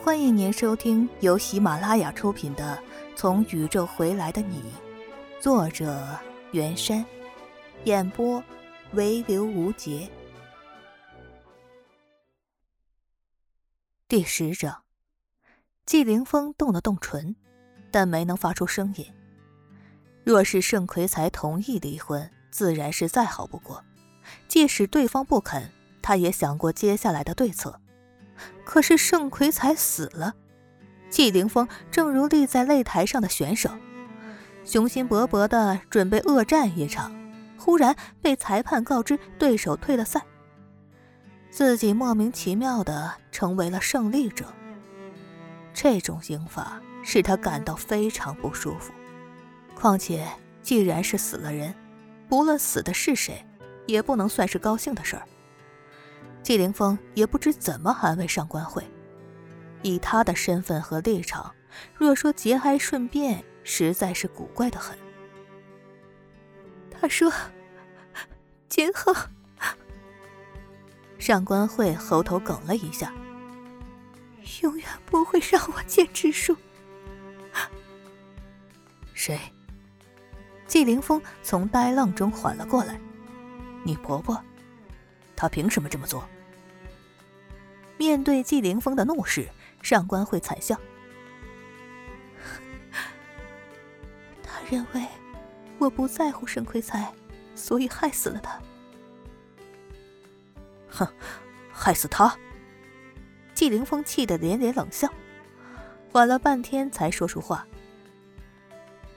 欢迎您收听由喜马拉雅出品的《从宇宙回来的你》，作者袁山，演播唯留无节。第十章，季凌风动了动唇，但没能发出声音。若是盛奎才同意离婚，自然是再好不过；即使对方不肯，他也想过接下来的对策。可是盛奎才死了，季凌风正如立在擂台上的选手，雄心勃勃的准备恶战一场，忽然被裁判告知对手退了赛，自己莫名其妙的成为了胜利者。这种刑罚使他感到非常不舒服。况且，既然是死了人，不论死的是谁，也不能算是高兴的事儿。季凌风也不知怎么安慰上官慧，以他的身份和立场，若说节哀顺变，实在是古怪的很。他说：“今后……”上官慧喉头哽了一下，永远不会让我见植树。谁？季凌风从呆愣中缓了过来：“你婆婆，她凭什么这么做？”面对季凌风的怒视，上官慧惨笑。他认为我不在乎沈奎才，所以害死了他。哼，害死他！季凌峰气得连连冷笑，缓了半天才说出话：“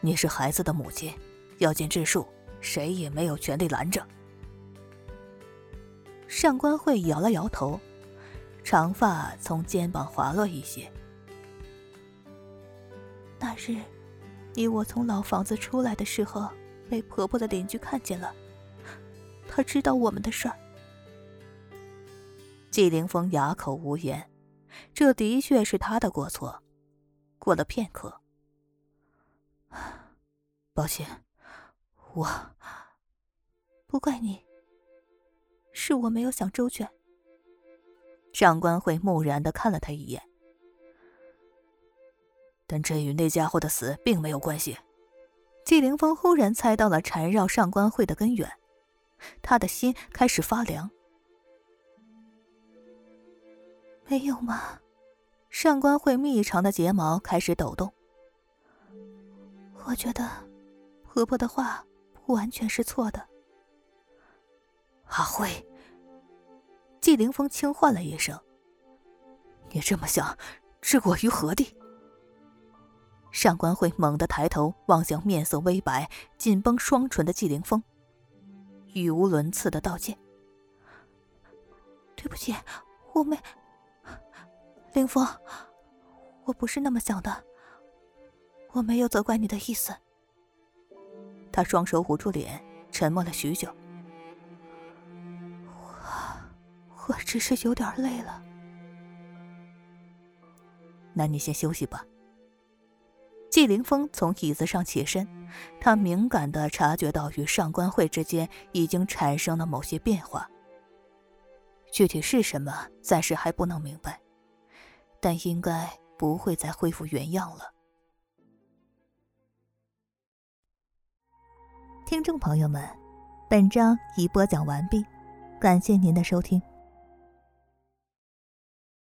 你是孩子的母亲，要见智树，谁也没有权利拦着。”上官慧摇了摇头。长发从肩膀滑落一些。那日，你我从老房子出来的时候，被婆婆的邻居看见了。他知道我们的事儿。季凌风哑口无言，这的确是他的过错。过了片刻，抱歉，我不怪你，是我没有想周全。上官慧木然的看了他一眼，但这与那家伙的死并没有关系。季凌风忽然猜到了缠绕上官慧的根源，他的心开始发凉。没有吗？上官慧密长的睫毛开始抖动。我觉得婆婆的话不完全是错的。阿慧。季凌风轻唤了一声：“你这么想，置我于何地？”上官慧猛地抬头望向面色微白、紧绷双唇的季凌风，语无伦次的道歉：“对不起，我没……凌风，我不是那么想的，我没有责怪你的意思。”他双手捂住脸，沉默了许久。我只是有点累了，那你先休息吧。季凌风从椅子上起身，他敏感的察觉到与上官慧之间已经产生了某些变化，具体是什么暂时还不能明白，但应该不会再恢复原样了。听众朋友们，本章已播讲完毕，感谢您的收听。